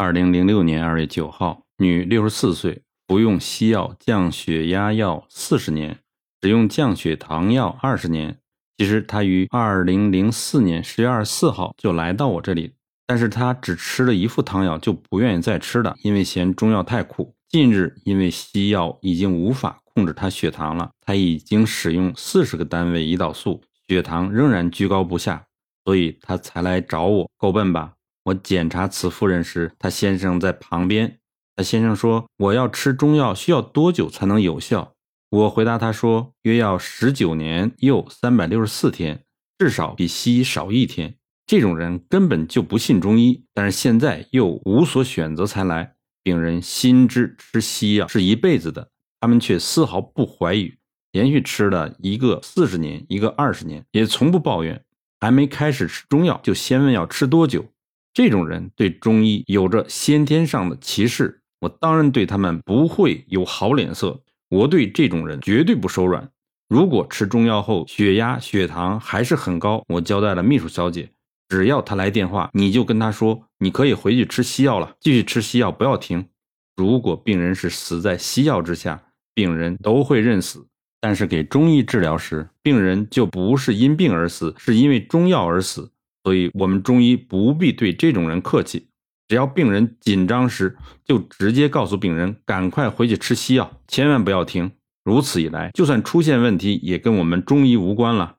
二零零六年二月九号，女，六十四岁，服用西药降血压药四十年，使用降血糖药二十年。其实她于二零零四年十月二十四号就来到我这里，但是她只吃了一副汤药就不愿意再吃了，因为嫌中药太苦。近日因为西药已经无法控制她血糖了，她已经使用四十个单位胰岛素，血糖仍然居高不下，所以她才来找我，够笨吧？我检查此妇人时，她先生在旁边。她先生说：“我要吃中药需要多久才能有效？”我回答他说：“约要十九年又三百六十四天，至少比西医少一天。”这种人根本就不信中医，但是现在又无所选择才来。病人心知吃西药是一辈子的，他们却丝毫不怀疑，连续吃了一个四十年，一个二十年，也从不抱怨。还没开始吃中药，就先问要吃多久。这种人对中医有着先天上的歧视，我当然对他们不会有好脸色。我对这种人绝对不手软。如果吃中药后血压、血糖还是很高，我交代了秘书小姐，只要他来电话，你就跟他说，你可以回去吃西药了，继续吃西药，不要停。如果病人是死在西药之下，病人都会认死。但是给中医治疗时，病人就不是因病而死，是因为中药而死。所以，我们中医不必对这种人客气。只要病人紧张时，就直接告诉病人赶快回去吃西药，千万不要停。如此一来，就算出现问题，也跟我们中医无关了。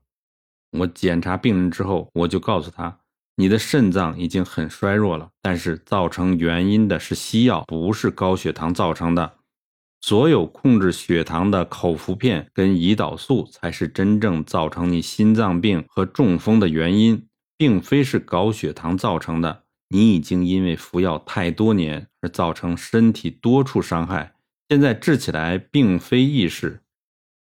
我检查病人之后，我就告诉他：你的肾脏已经很衰弱了，但是造成原因的是西药，不是高血糖造成的。所有控制血糖的口服片跟胰岛素，才是真正造成你心脏病和中风的原因。并非是高血糖造成的，你已经因为服药太多年而造成身体多处伤害，现在治起来并非易事。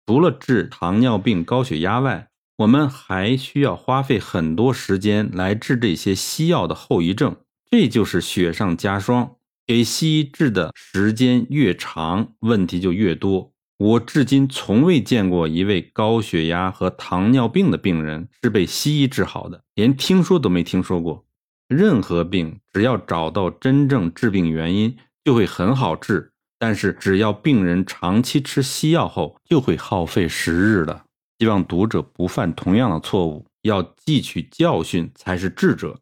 除了治糖尿病、高血压外，我们还需要花费很多时间来治这些西药的后遗症，这就是雪上加霜。给西医治的时间越长，问题就越多。我至今从未见过一位高血压和糖尿病的病人是被西医治好的，连听说都没听说过。任何病只要找到真正致病原因，就会很好治。但是只要病人长期吃西药后，就会耗费时日的。希望读者不犯同样的错误，要汲取教训才是智者。